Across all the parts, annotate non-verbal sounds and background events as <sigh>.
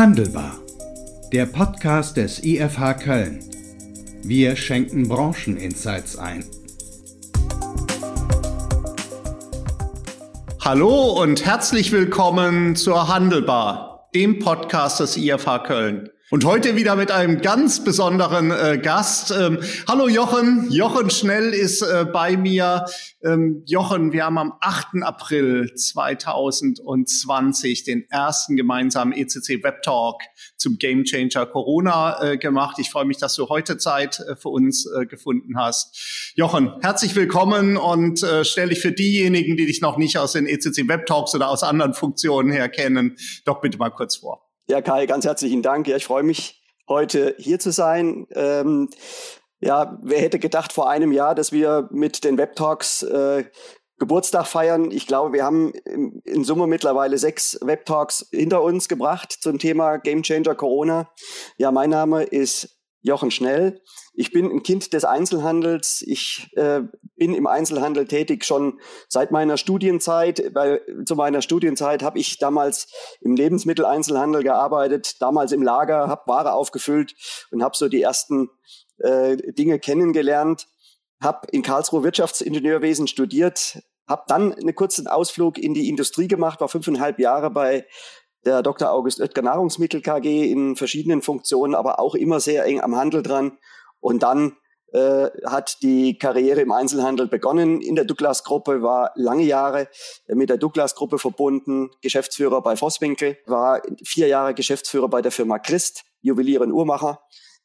Handelbar. Der Podcast des IFH Köln. Wir schenken Brancheninsights ein. Hallo und herzlich willkommen zur Handelbar, dem Podcast des IFH Köln. Und heute wieder mit einem ganz besonderen äh, Gast. Ähm, hallo Jochen, Jochen Schnell ist äh, bei mir. Ähm, Jochen, wir haben am 8. April 2020 den ersten gemeinsamen ECC Web Talk zum Game Changer Corona äh, gemacht. Ich freue mich, dass du heute Zeit äh, für uns äh, gefunden hast. Jochen, herzlich willkommen und äh, stell dich für diejenigen, die dich noch nicht aus den ECC Web Talks oder aus anderen Funktionen her kennen, doch bitte mal kurz vor. Ja, Kai, ganz herzlichen Dank. Ja, ich freue mich, heute hier zu sein. Ähm, ja, wer hätte gedacht vor einem Jahr, dass wir mit den Web Talks äh, Geburtstag feiern. Ich glaube, wir haben in Summe mittlerweile sechs Web Talks hinter uns gebracht zum Thema Game Changer Corona. Ja, mein Name ist Jochen Schnell. Ich bin ein Kind des Einzelhandels. Ich äh, bin im Einzelhandel tätig schon seit meiner Studienzeit. Bei, zu meiner Studienzeit habe ich damals im Lebensmitteleinzelhandel gearbeitet, damals im Lager, habe Ware aufgefüllt und habe so die ersten äh, Dinge kennengelernt. Habe in Karlsruhe Wirtschaftsingenieurwesen studiert, habe dann einen kurzen Ausflug in die Industrie gemacht, war fünfeinhalb Jahre bei der Dr. August Oetker Nahrungsmittel KG in verschiedenen Funktionen, aber auch immer sehr eng am Handel dran. Und dann äh, hat die Karriere im Einzelhandel begonnen in der Douglas-Gruppe, war lange Jahre mit der Douglas-Gruppe verbunden, Geschäftsführer bei Vosswinkel, war vier Jahre Geschäftsführer bei der Firma Christ, Juwelier und Uhrmacher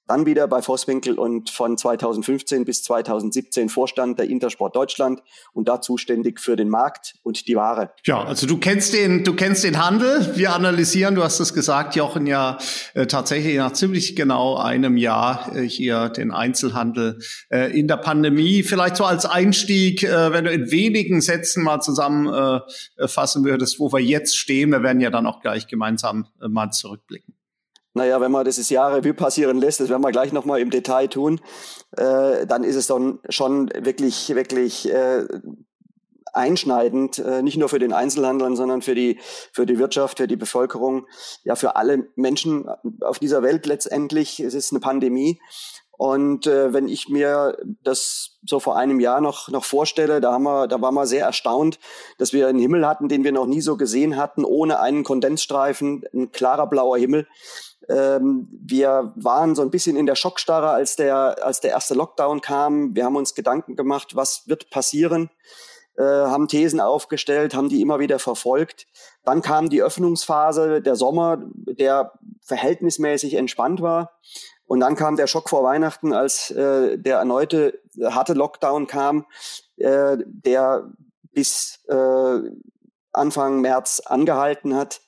dann wieder bei Vosswinkel und von 2015 bis 2017 Vorstand der Intersport Deutschland und da zuständig für den Markt und die Ware. Ja, also du kennst den, du kennst den Handel. Wir analysieren, du hast es gesagt, Jochen, ja äh, tatsächlich nach ziemlich genau einem Jahr äh, hier den Einzelhandel äh, in der Pandemie. Vielleicht so als Einstieg, äh, wenn du in wenigen Sätzen mal zusammenfassen äh, würdest, wo wir jetzt stehen. Wir werden ja dann auch gleich gemeinsam äh, mal zurückblicken. Naja, wenn man das Jahr Revue passieren lässt, das werden wir gleich nochmal im Detail tun, äh, dann ist es dann schon wirklich, wirklich äh, einschneidend, äh, nicht nur für den Einzelhandel, sondern für die, für die Wirtschaft, für die Bevölkerung, ja, für alle Menschen auf dieser Welt letztendlich. Es ist eine Pandemie. Und äh, wenn ich mir das so vor einem Jahr noch, noch vorstelle, da, haben wir, da waren wir sehr erstaunt, dass wir einen Himmel hatten, den wir noch nie so gesehen hatten, ohne einen Kondensstreifen, ein klarer blauer Himmel. Ähm, wir waren so ein bisschen in der Schockstarre, als der, als der erste Lockdown kam. Wir haben uns Gedanken gemacht, was wird passieren, äh, haben Thesen aufgestellt, haben die immer wieder verfolgt. Dann kam die Öffnungsphase, der Sommer, der verhältnismäßig entspannt war. Und dann kam der Schock vor Weihnachten, als äh, der erneute harte Lockdown kam, äh, der bis äh, Anfang März angehalten hat.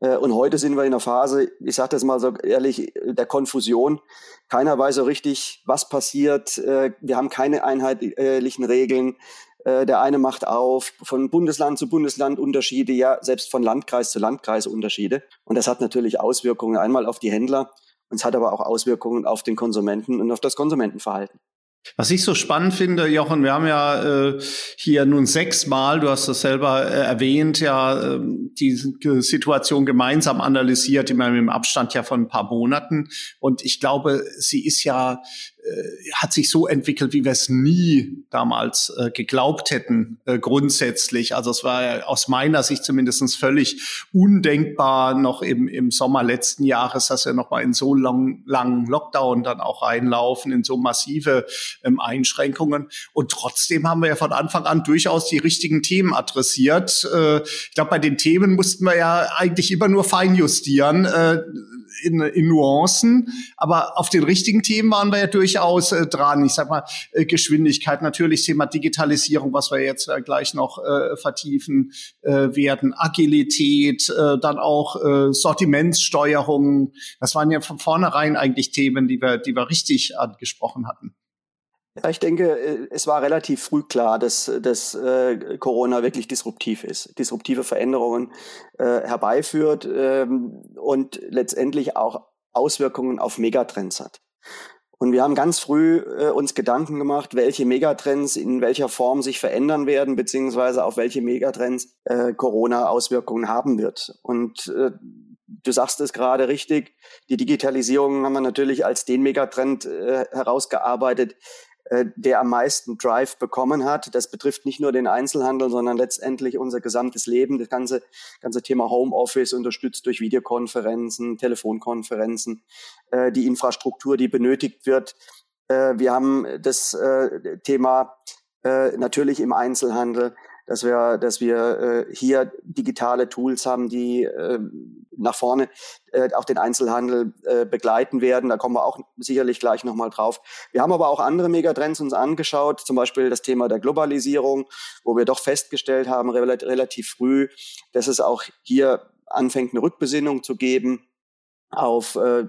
Äh, und heute sind wir in einer Phase, ich sage das mal so ehrlich, der Konfusion. Keiner weiß so richtig, was passiert. Äh, wir haben keine einheitlichen Regeln. Äh, der eine macht auf, von Bundesland zu Bundesland Unterschiede, ja, selbst von Landkreis zu Landkreis Unterschiede. Und das hat natürlich Auswirkungen einmal auf die Händler, und es hat aber auch Auswirkungen auf den Konsumenten und auf das Konsumentenverhalten. Was ich so spannend finde, Jochen, wir haben ja äh, hier nun sechsmal, du hast das selber äh, erwähnt, ja äh, die Situation gemeinsam analysiert, immer im Abstand ja von ein paar Monaten. Und ich glaube, sie ist ja hat sich so entwickelt, wie wir es nie damals äh, geglaubt hätten, äh, grundsätzlich. Also es war aus meiner Sicht zumindest völlig undenkbar noch im, im Sommer letzten Jahres, dass wir noch mal in so lang, langen Lockdown dann auch reinlaufen, in so massive ähm, Einschränkungen. Und trotzdem haben wir ja von Anfang an durchaus die richtigen Themen adressiert. Äh, ich glaube, bei den Themen mussten wir ja eigentlich immer nur feinjustieren. In, in Nuancen, aber auf den richtigen Themen waren wir ja durchaus äh, dran. Ich sag mal, äh, Geschwindigkeit, natürlich Thema Digitalisierung, was wir jetzt äh, gleich noch äh, vertiefen äh, werden, Agilität, äh, dann auch äh, Sortimentssteuerung. Das waren ja von vornherein eigentlich Themen, die wir, die wir richtig angesprochen hatten. Ja, ich denke, äh, es war relativ früh klar, dass, dass äh, Corona wirklich disruptiv ist, disruptive Veränderungen äh, herbeiführt ähm, und letztendlich auch Auswirkungen auf Megatrends hat. Und wir haben ganz früh äh, uns Gedanken gemacht, welche Megatrends in welcher Form sich verändern werden, beziehungsweise auf welche Megatrends äh, Corona Auswirkungen haben wird. Und äh, du sagst es gerade richtig, die Digitalisierung haben wir natürlich als den Megatrend äh, herausgearbeitet, der am meisten Drive bekommen hat. Das betrifft nicht nur den Einzelhandel, sondern letztendlich unser gesamtes Leben. Das ganze, ganze Thema Homeoffice unterstützt durch Videokonferenzen, Telefonkonferenzen, äh, die Infrastruktur, die benötigt wird. Äh, wir haben das äh, Thema äh, natürlich im Einzelhandel dass wir, dass wir äh, hier digitale Tools haben, die äh, nach vorne äh, auch den Einzelhandel äh, begleiten werden. Da kommen wir auch sicherlich gleich nochmal drauf. Wir haben aber auch andere Megatrends uns angeschaut, zum Beispiel das Thema der Globalisierung, wo wir doch festgestellt haben, relativ früh, dass es auch hier anfängt, eine Rückbesinnung zu geben auf äh,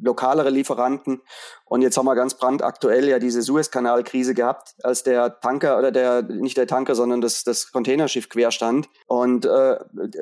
lokalere Lieferanten. Und jetzt haben wir ganz brandaktuell ja diese Suezkanalkrise gehabt, als der Tanker oder der, nicht der Tanker, sondern das, das Containerschiff quer stand. Und äh,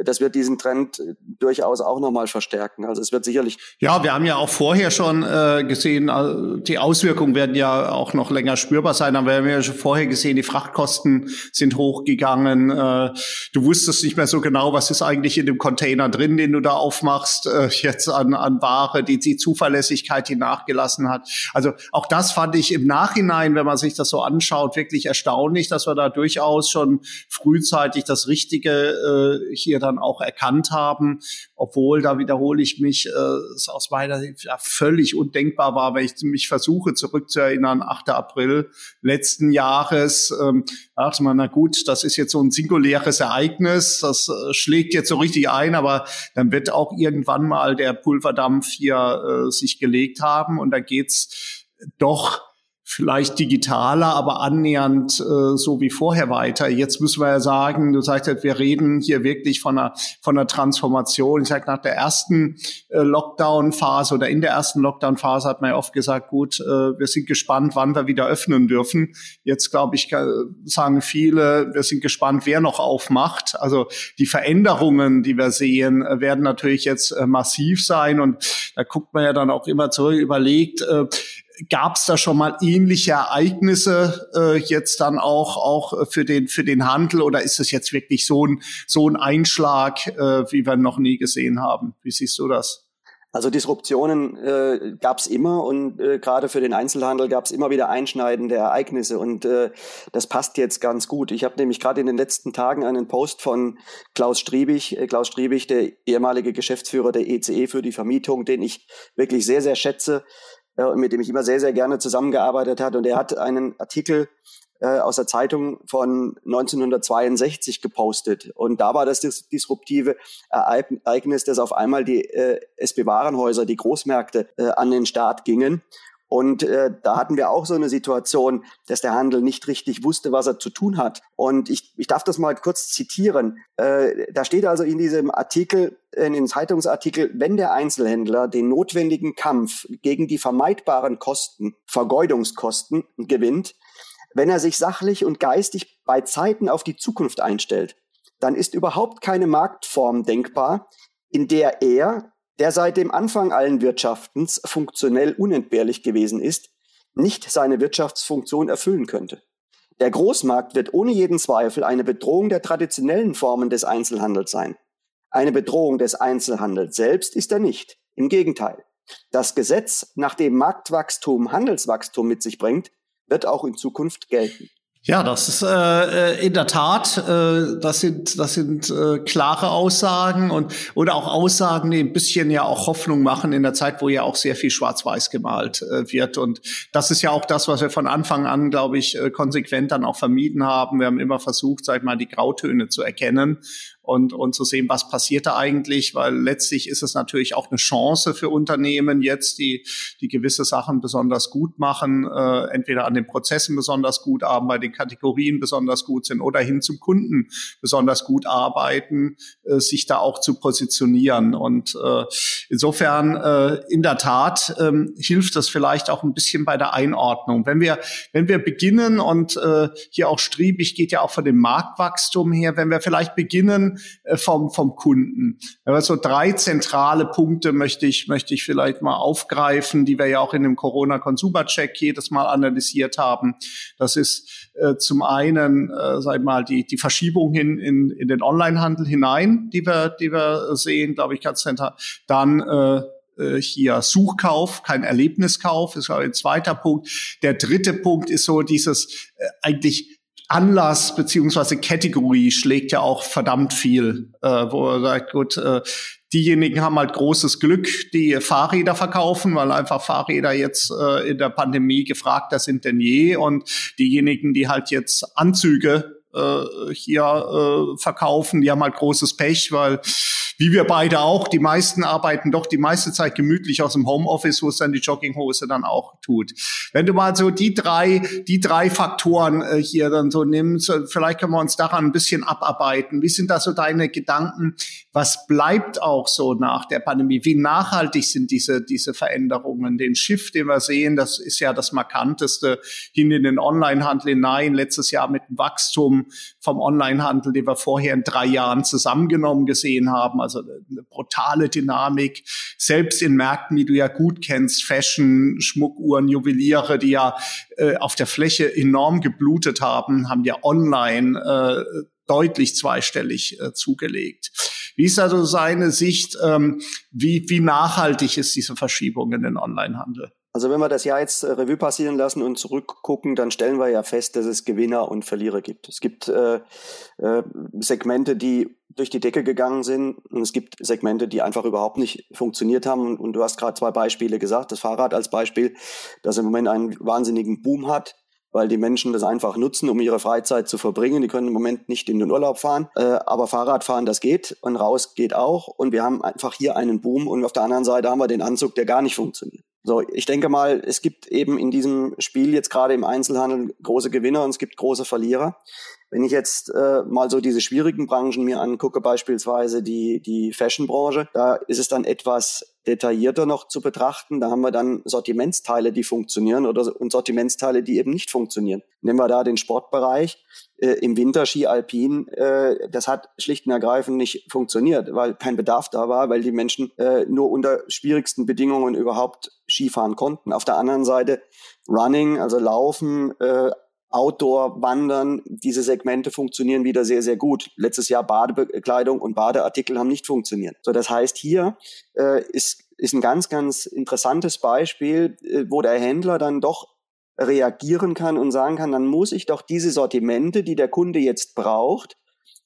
das wird diesen Trend durchaus auch nochmal verstärken. Also es wird sicherlich. Ja, wir haben ja auch vorher schon äh, gesehen, äh, die Auswirkungen werden ja auch noch länger spürbar sein. Aber wir haben ja schon vorher gesehen, die Frachtkosten sind hochgegangen. Äh, du wusstest nicht mehr so genau, was ist eigentlich in dem Container drin, den du da aufmachst, äh, jetzt an, an Ware, die, die zu Zuverlässigkeit, die nachgelassen hat. Also auch das fand ich im Nachhinein, wenn man sich das so anschaut, wirklich erstaunlich, dass wir da durchaus schon frühzeitig das Richtige äh, hier dann auch erkannt haben, obwohl da wiederhole ich mich, äh, es aus meiner Sicht ja, völlig undenkbar war, wenn ich mich versuche zurückzuerinnern, 8. April letzten Jahres, ähm, dachte man, na gut, das ist jetzt so ein singuläres Ereignis, das äh, schlägt jetzt so richtig ein, aber dann wird auch irgendwann mal der Pulverdampf hier äh, sich gelegt haben. Und da geht's doch vielleicht digitaler, aber annähernd äh, so wie vorher weiter. Jetzt müssen wir ja sagen, du sagst, wir reden hier wirklich von einer, von einer Transformation. Ich sage, nach der ersten äh, Lockdown-Phase oder in der ersten Lockdown-Phase hat man ja oft gesagt, gut, äh, wir sind gespannt, wann wir wieder öffnen dürfen. Jetzt, glaube ich, sagen viele, wir sind gespannt, wer noch aufmacht. Also die Veränderungen, die wir sehen, äh, werden natürlich jetzt äh, massiv sein. Und da guckt man ja dann auch immer zurück, überlegt, äh, Gab es da schon mal ähnliche Ereignisse äh, jetzt dann auch auch für den für den Handel oder ist es jetzt wirklich so ein so ein Einschlag, äh, wie wir noch nie gesehen haben? Wie siehst du das? Also Disruptionen äh, gab es immer und äh, gerade für den Einzelhandel gab es immer wieder einschneidende Ereignisse und äh, das passt jetzt ganz gut. Ich habe nämlich gerade in den letzten Tagen einen Post von Klaus Striebig, äh, Klaus Striebig, der ehemalige Geschäftsführer der ECE e für die Vermietung, den ich wirklich sehr, sehr schätze, äh, mit dem ich immer sehr, sehr gerne zusammengearbeitet hat. Und er hat einen Artikel äh, aus der Zeitung von 1962 gepostet. Und da war das dis disruptive Ereignis, dass auf einmal die äh, SB-Warenhäuser, die Großmärkte äh, an den Start gingen. Und äh, da hatten wir auch so eine Situation, dass der Handel nicht richtig wusste, was er zu tun hat. Und ich, ich darf das mal kurz zitieren. Äh, da steht also in diesem Artikel, in dem Zeitungsartikel, wenn der Einzelhändler den notwendigen Kampf gegen die vermeidbaren Kosten, Vergeudungskosten gewinnt, wenn er sich sachlich und geistig bei Zeiten auf die Zukunft einstellt, dann ist überhaupt keine Marktform denkbar, in der er der seit dem Anfang allen Wirtschaftens funktionell unentbehrlich gewesen ist, nicht seine Wirtschaftsfunktion erfüllen könnte. Der Großmarkt wird ohne jeden Zweifel eine Bedrohung der traditionellen Formen des Einzelhandels sein. Eine Bedrohung des Einzelhandels selbst ist er nicht. Im Gegenteil. Das Gesetz, nach dem Marktwachstum Handelswachstum mit sich bringt, wird auch in Zukunft gelten. Ja, das ist äh, äh, in der Tat, äh, das sind das sind äh, klare Aussagen und oder auch Aussagen, die ein bisschen ja auch Hoffnung machen in der Zeit, wo ja auch sehr viel Schwarz-Weiß gemalt äh, wird und das ist ja auch das, was wir von Anfang an, glaube ich, äh, konsequent dann auch vermieden haben. Wir haben immer versucht, sag ich mal, die Grautöne zu erkennen und, und zu sehen, was passiert da eigentlich, weil letztlich ist es natürlich auch eine Chance für Unternehmen jetzt, die, die gewisse Sachen besonders gut machen, äh, entweder an den Prozessen besonders gut arbeiten, bei den Kategorien besonders gut sind oder hin zum Kunden besonders gut arbeiten, äh, sich da auch zu positionieren. Und äh, insofern äh, in der Tat äh, hilft das vielleicht auch ein bisschen bei der Einordnung. Wenn wir, wenn wir beginnen und äh, hier auch Striebig geht ja auch von dem Marktwachstum her, wenn wir vielleicht beginnen, Äh, vom, vom Kunden. Aber so drei zentrale Punkte möchte ich, möchte ich vielleicht mal aufgreifen, die wir ja auch in dem Corona-Consumer-Check jedes Mal analysiert haben. Das ist äh, zum einen, äh, sag ich mal, die, die Verschiebung hin in, in den Onlinehandel hinein, die wir, die wir sehen, glaube ich, ganz zentral. Dann äh, äh, hier Suchkauf, kein Erlebniskauf, ist ein zweiter Punkt. Der dritte Punkt ist so dieses äh, eigentlich Anlass beziehungsweise Kategorie schlägt ja auch verdammt viel, äh, wo er sagt, gut, äh, diejenigen haben halt großes Glück, die Fahrräder verkaufen, weil einfach Fahrräder jetzt äh, in der Pandemie gefragter sind denn je. Und diejenigen, die halt jetzt Anzüge äh, hier äh, verkaufen, die haben halt großes Pech, weil wie wir beide auch, die meisten arbeiten doch die meiste Zeit gemütlich aus dem Homeoffice, wo es dann die Jogginghose dann auch tut. Wenn du mal so die drei, die drei Faktoren äh, hier dann so nimmst, vielleicht können wir uns daran ein bisschen abarbeiten. Wie sind da so deine Gedanken? Was bleibt auch so nach der Pandemie? Wie nachhaltig sind diese, diese Veränderungen? Den Shift, den wir sehen, das ist ja das markanteste hin in den Onlinehandel hinein. Letztes Jahr mit Wachstum vom Onlinehandel, den wir vorher in drei Jahren zusammengenommen gesehen haben also eine brutale Dynamik, selbst in Märkten, die du ja gut kennst, Fashion, Schmuckuhren, Juweliere, die ja äh, auf der Fläche enorm geblutet haben, haben ja online äh, deutlich zweistellig äh, zugelegt. Wie ist also seine Sicht, ähm, wie, wie nachhaltig ist diese Verschiebung in den Onlinehandel? Also wenn wir das Jahr jetzt äh, Revue passieren lassen und zurückgucken, dann stellen wir ja fest, dass es Gewinner und Verlierer gibt. Es gibt äh, äh, Segmente, die durch die Decke gegangen sind und es gibt Segmente, die einfach überhaupt nicht funktioniert haben. Und, und du hast gerade zwei Beispiele gesagt. Das Fahrrad als Beispiel, das im Moment einen wahnsinnigen Boom hat weil die Menschen das einfach nutzen, um ihre Freizeit zu verbringen. Die können im Moment nicht in den Urlaub fahren, äh, aber Fahrradfahren, das geht und raus geht auch. Und wir haben einfach hier einen Boom und auf der anderen Seite haben wir den Anzug, der gar nicht funktioniert. So, ich denke mal, es gibt eben in diesem Spiel jetzt gerade im Einzelhandel große Gewinner und es gibt große Verlierer. Wenn ich jetzt äh, mal so diese schwierigen Branchen mir angucke, beispielsweise die, die Fashion-Branche, da ist es dann etwas detaillierter noch zu betrachten. Da haben wir dann Sortimentsteile, die funktionieren oder und Sortimentsteile, die eben nicht funktionieren. Nehmen wir da den Sportbereich. Äh, Im Winter Ski Alpin, äh, das hat schlicht und ergreifend nicht funktioniert, weil kein Bedarf da war, weil die Menschen äh, nur unter schwierigsten Bedingungen überhaupt Skifahren konnten. Auf der anderen Seite Running, also Laufen, äh, Outdoor, Wandern, diese Segmente funktionieren wieder sehr, sehr gut. Letztes Jahr Badebekleidung und Badeartikel haben nicht funktioniert. So, das heißt, hier äh, ist, ist ein ganz, ganz interessantes Beispiel, äh, wo der Händler dann doch reagieren kann und sagen kann, dann muss ich doch diese Sortimente, die der Kunde jetzt braucht,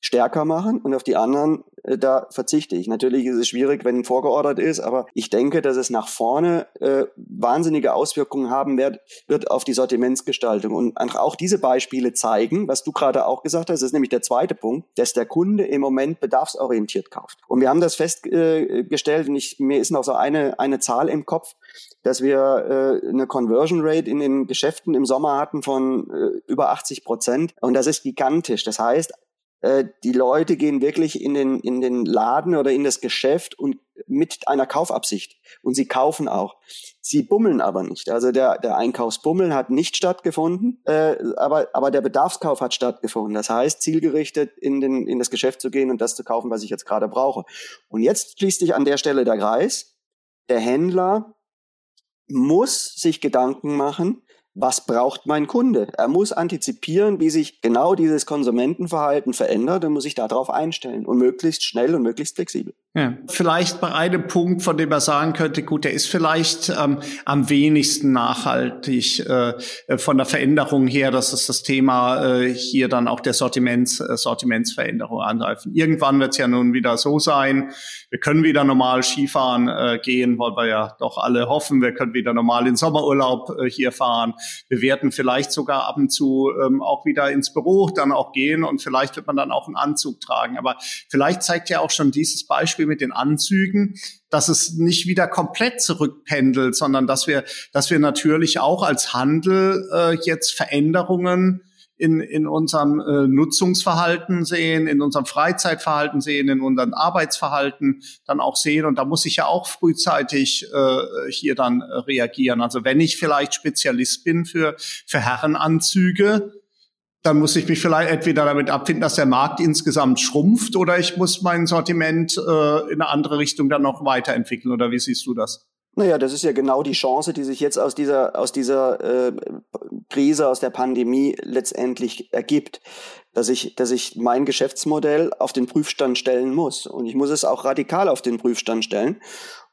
stärker machen und auf die anderen, äh, da verzichte ich. Natürlich ist es schwierig, wenn vorgeordert ist, aber ich denke, dass es nach vorne äh, wahnsinnige Auswirkungen haben wird, wird auf die Sortimentsgestaltung. Und auch diese Beispiele zeigen, was du gerade auch gesagt hast, ist nämlich der zweite Punkt, dass der Kunde im Moment bedarfsorientiert kauft. Und wir haben das festgestellt, und ich, mir ist noch so eine, eine Zahl im Kopf, dass wir äh, eine Conversion Rate in den Geschäften im Sommer hatten von äh, über 80 Prozent. Und das ist gigantisch. Das heißt, äh, die Leute gehen wirklich in den, in den Laden oder in das Geschäft und mit einer Kaufabsicht. Und sie kaufen auch. Sie bummeln aber nicht. Also der, der Einkaufsbummel hat nicht stattgefunden, äh, aber, aber der Bedarfskauf hat stattgefunden. Das heißt, zielgerichtet in, den, in das Geschäft zu gehen und das zu kaufen, was ich jetzt gerade brauche. Und jetzt schließt sich an der Stelle der Kreis. Der Händler muss sich Gedanken machen, was braucht mein Kunde? Er muss antizipieren, wie sich genau dieses Konsumentenverhalten verändert und muss sich darauf einstellen und möglichst schnell und möglichst flexibel. Ja, vielleicht bei einem Punkt, von dem er sagen könnte, gut, der ist vielleicht ähm, am wenigsten nachhaltig äh, von der Veränderung her, dass es das Thema äh, hier dann auch der Sortiments, äh, Sortimentsveränderung angreifen. Irgendwann wird es ja nun wieder so sein, wir können wieder normal Skifahren äh, gehen, weil wir ja doch alle hoffen, wir können wieder normal in Sommerurlaub äh, hier fahren. Wir werden vielleicht sogar ab und zu ähm, auch wieder ins Büro dann auch gehen und vielleicht wird man dann auch einen Anzug tragen. Aber vielleicht zeigt ja auch schon dieses Beispiel mit den Anzügen, dass es nicht wieder komplett zurückpendelt, sondern dass wir, dass wir natürlich auch als Handel äh, jetzt Veränderungen in, in unserem äh, Nutzungsverhalten sehen, in unserem Freizeitverhalten sehen, in unserem Arbeitsverhalten dann auch sehen. Und da muss ich ja auch frühzeitig äh, hier dann äh, reagieren. Also wenn ich vielleicht Spezialist bin für, für Herrenanzüge, dann muss ich mich vielleicht entweder damit abfinden, dass der Markt insgesamt schrumpft oder ich muss mein Sortiment äh, in eine andere Richtung dann noch weiterentwickeln. Oder wie siehst du das? Naja, das ist ja genau die Chance, die sich jetzt aus dieser, aus dieser äh, Krise, aus der Pandemie letztendlich ergibt, dass ich, dass ich mein Geschäftsmodell auf den Prüfstand stellen muss. Und ich muss es auch radikal auf den Prüfstand stellen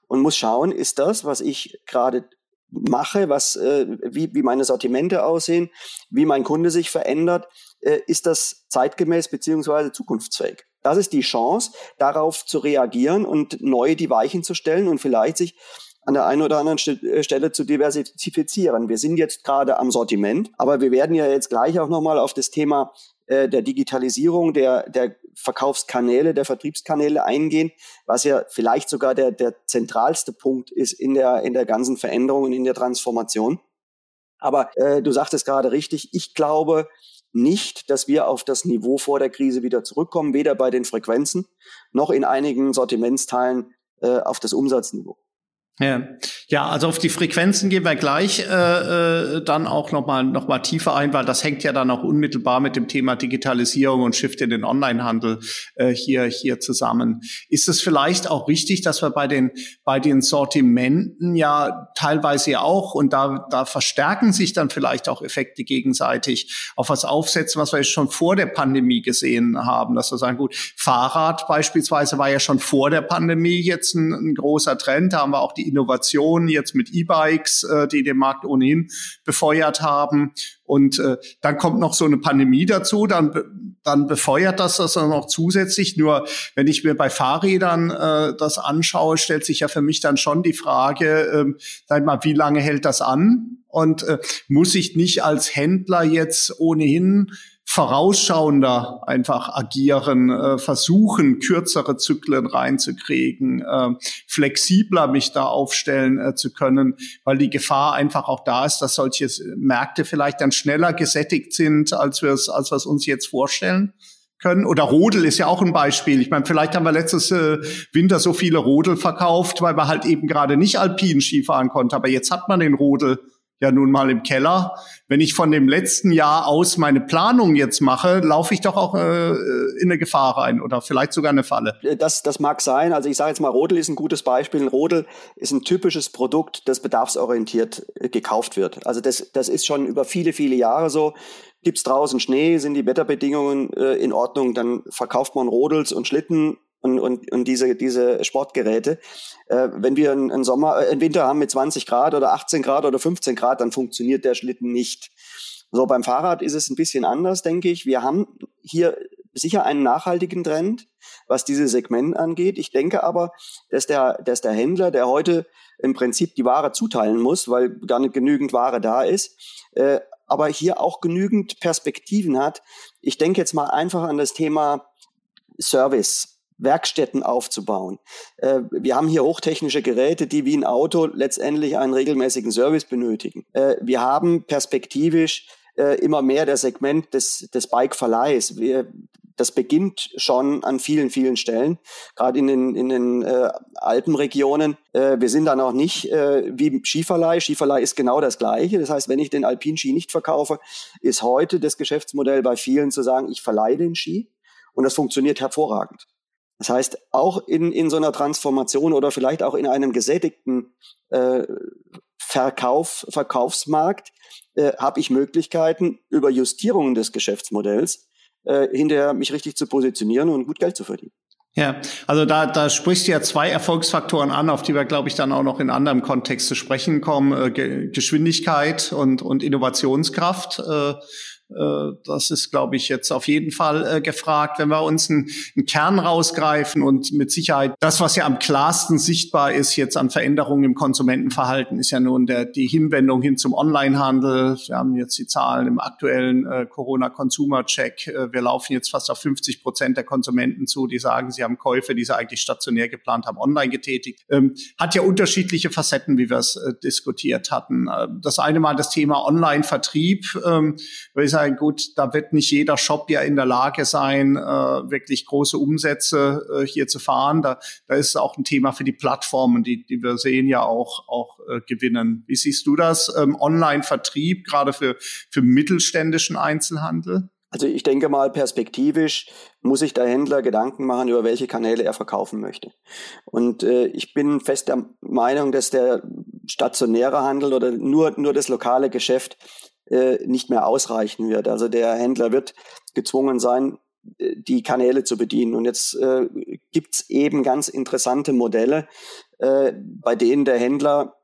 und muss schauen, ist das, was ich gerade mache, was, äh, wie, wie meine Sortimente aussehen, wie mein Kunde sich verändert, äh, ist das zeitgemäß beziehungsweise zukunftsfähig. Das ist die Chance, darauf zu reagieren und neu die Weichen zu stellen und vielleicht sich an der einen oder anderen äh, Stelle zu diversifizieren. Wir sind jetzt gerade am Sortiment, aber wir werden ja jetzt gleich auch nochmal auf das Thema äh, der Digitalisierung der, der Verkaufskanäle, der Vertriebskanäle eingehen, was ja vielleicht sogar der, der zentralste Punkt ist in der, in der ganzen Veränderung und in der Transformation. Aber äh, du sagtest gerade richtig, ich glaube nicht, dass wir auf das Niveau vor der Krise wieder zurückkommen, weder bei den Frequenzen noch in einigen Sortimentsteilen äh, auf das Umsatzniveau. Ja. ja, also auf die Frequenzen gehen wir gleich äh, äh, dann auch nochmal noch mal tiefer ein, weil das hängt ja dann auch unmittelbar mit dem Thema Digitalisierung und Shift in den Onlinehandel äh, hier hier zusammen. Ist es vielleicht auch richtig, dass wir bei den bei den Sortimenten ja teilweise auch und da da verstärken sich dann vielleicht auch Effekte gegenseitig auf was aufsetzen, was wir schon vor der Pandemie gesehen haben, dass wir sagen, gut, Fahrrad beispielsweise war ja schon vor der Pandemie jetzt ein, ein großer Trend, da haben wir auch die Innovationen jetzt mit E-Bikes, äh, die den Markt ohnehin befeuert haben. Und äh, dann kommt noch so eine Pandemie dazu, dann, dann befeuert das das dann noch zusätzlich. Nur wenn ich mir bei Fahrrädern äh, das anschaue, stellt sich ja für mich dann schon die Frage, äh, sag mal, wie lange hält das an? Und äh, muss ich nicht als Händler jetzt ohnehin vorausschauender einfach agieren, äh, versuchen, kürzere Zyklen reinzukriegen, äh, flexibler mich da aufstellen äh, zu können, weil die Gefahr einfach auch da ist, dass solche Märkte vielleicht dann schneller gesättigt sind, als wir es, als wir es uns jetzt vorstellen können. Oder Rodel ist ja auch ein Beispiel. Ich meine, vielleicht haben wir letztes äh, Winter so viele Rodel verkauft, weil man halt eben gerade nicht alpin Skifahren konnte. Aber jetzt hat man den Rodel ja nun mal im Keller. Wenn ich von dem letzten Jahr aus meine Planung jetzt mache, laufe ich doch auch äh, in eine Gefahr rein oder vielleicht sogar eine Falle. Das, das mag sein. Also ich sage jetzt mal, Rodel ist ein gutes Beispiel. Rodel ist ein typisches Produkt, das bedarfsorientiert äh, gekauft wird. Also das, das ist schon über viele, viele Jahre so. Gibt's draußen Schnee, sind die Wetterbedingungen äh, in Ordnung, dann verkauft man Rodels und Schlitten und, und, und diese, diese Sportgeräte. Äh, wenn wir einen, einen Sommer, äh, einen Winter haben mit 20 Grad oder 18 Grad oder 15 Grad, dann funktioniert der Schlitten nicht. So, beim Fahrrad ist es ein bisschen anders, denke ich. Wir haben hier sicher einen nachhaltigen Trend, was dieses Segment angeht. Ich denke aber, dass der, dass der Händler, der heute im Prinzip die Ware zuteilen muss, weil gar nicht genügend Ware da ist, äh, aber hier auch genügend Perspektiven hat. Ich denke jetzt mal einfach an das Thema Service. Werkstätten aufzubauen. Äh, wir haben hier hochtechnische Geräte, die wie ein Auto letztendlich einen regelmäßigen Service benötigen. Äh, wir haben perspektivisch äh, immer mehr das Segment des, des Bike-Verleihs. das beginnt schon an vielen, vielen Stellen, gerade in den, in den äh, Alpenregionen. Äh, wir sind da noch nicht äh, wie Skiverleih. Skiverleih ist genau das Gleiche. Das heißt, wenn ich den Alpinski nicht verkaufe, ist heute das Geschäftsmodell bei vielen zu sagen, ich verleihe den Ski. Und das funktioniert hervorragend. Das heißt, auch in, in so einer Transformation oder vielleicht auch in einem gesättigten äh, Verkauf, Verkaufsmarkt äh, habe ich Möglichkeiten, über Justierungen des Geschäftsmodells äh, hinterher mich richtig zu positionieren und gut Geld zu verdienen. Ja, also da, da sprichst du ja zwei Erfolgsfaktoren an, auf die wir, glaube ich, dann auch noch in anderem Kontext zu sprechen kommen. Äh, Geschwindigkeit und, und Innovationskraft. Äh, das ist, glaube ich, jetzt auf jeden Fall äh, gefragt. Wenn wir uns einen, einen, Kern rausgreifen und mit Sicherheit das, was ja am klarsten sichtbar ist jetzt an Veränderungen im Konsumentenverhalten, ist ja nun der, die Hinwendung hin zum Onlinehandel. Wir haben jetzt die Zahlen im aktuellen äh, Corona-Consumer-Check. Äh, wir laufen jetzt fast auf 50 Prozent der Konsumenten zu, die sagen, sie haben Käufe, die sie eigentlich stationär geplant haben, online getätigt. Ähm, hat ja unterschiedliche Facetten, wie wir es äh, diskutiert hatten. Äh, das eine mal das Thema Online-Vertrieb. Ähm, sein, gut, da wird nicht jeder Shop ja in der Lage sein, äh, wirklich große Umsätze äh, hier zu fahren. Da, da ist auch ein Thema für die Plattformen, die, die wir sehen, ja auch, auch äh, gewinnen. Wie siehst du das? Ähm, Online-Vertrieb, gerade für, für mittelständischen Einzelhandel? Also ich denke mal, perspektivisch muss sich der Händler Gedanken machen, über welche Kanäle er verkaufen möchte. Und äh, ich bin fest der Meinung, dass der stationäre Handel oder nur, nur das lokale Geschäft äh, nicht mehr ausreichen wird. Also der Händler wird gezwungen sein, äh, die Kanäle zu bedienen. Und jetzt äh, gibt's eben ganz interessante Modelle, äh, bei denen der Händler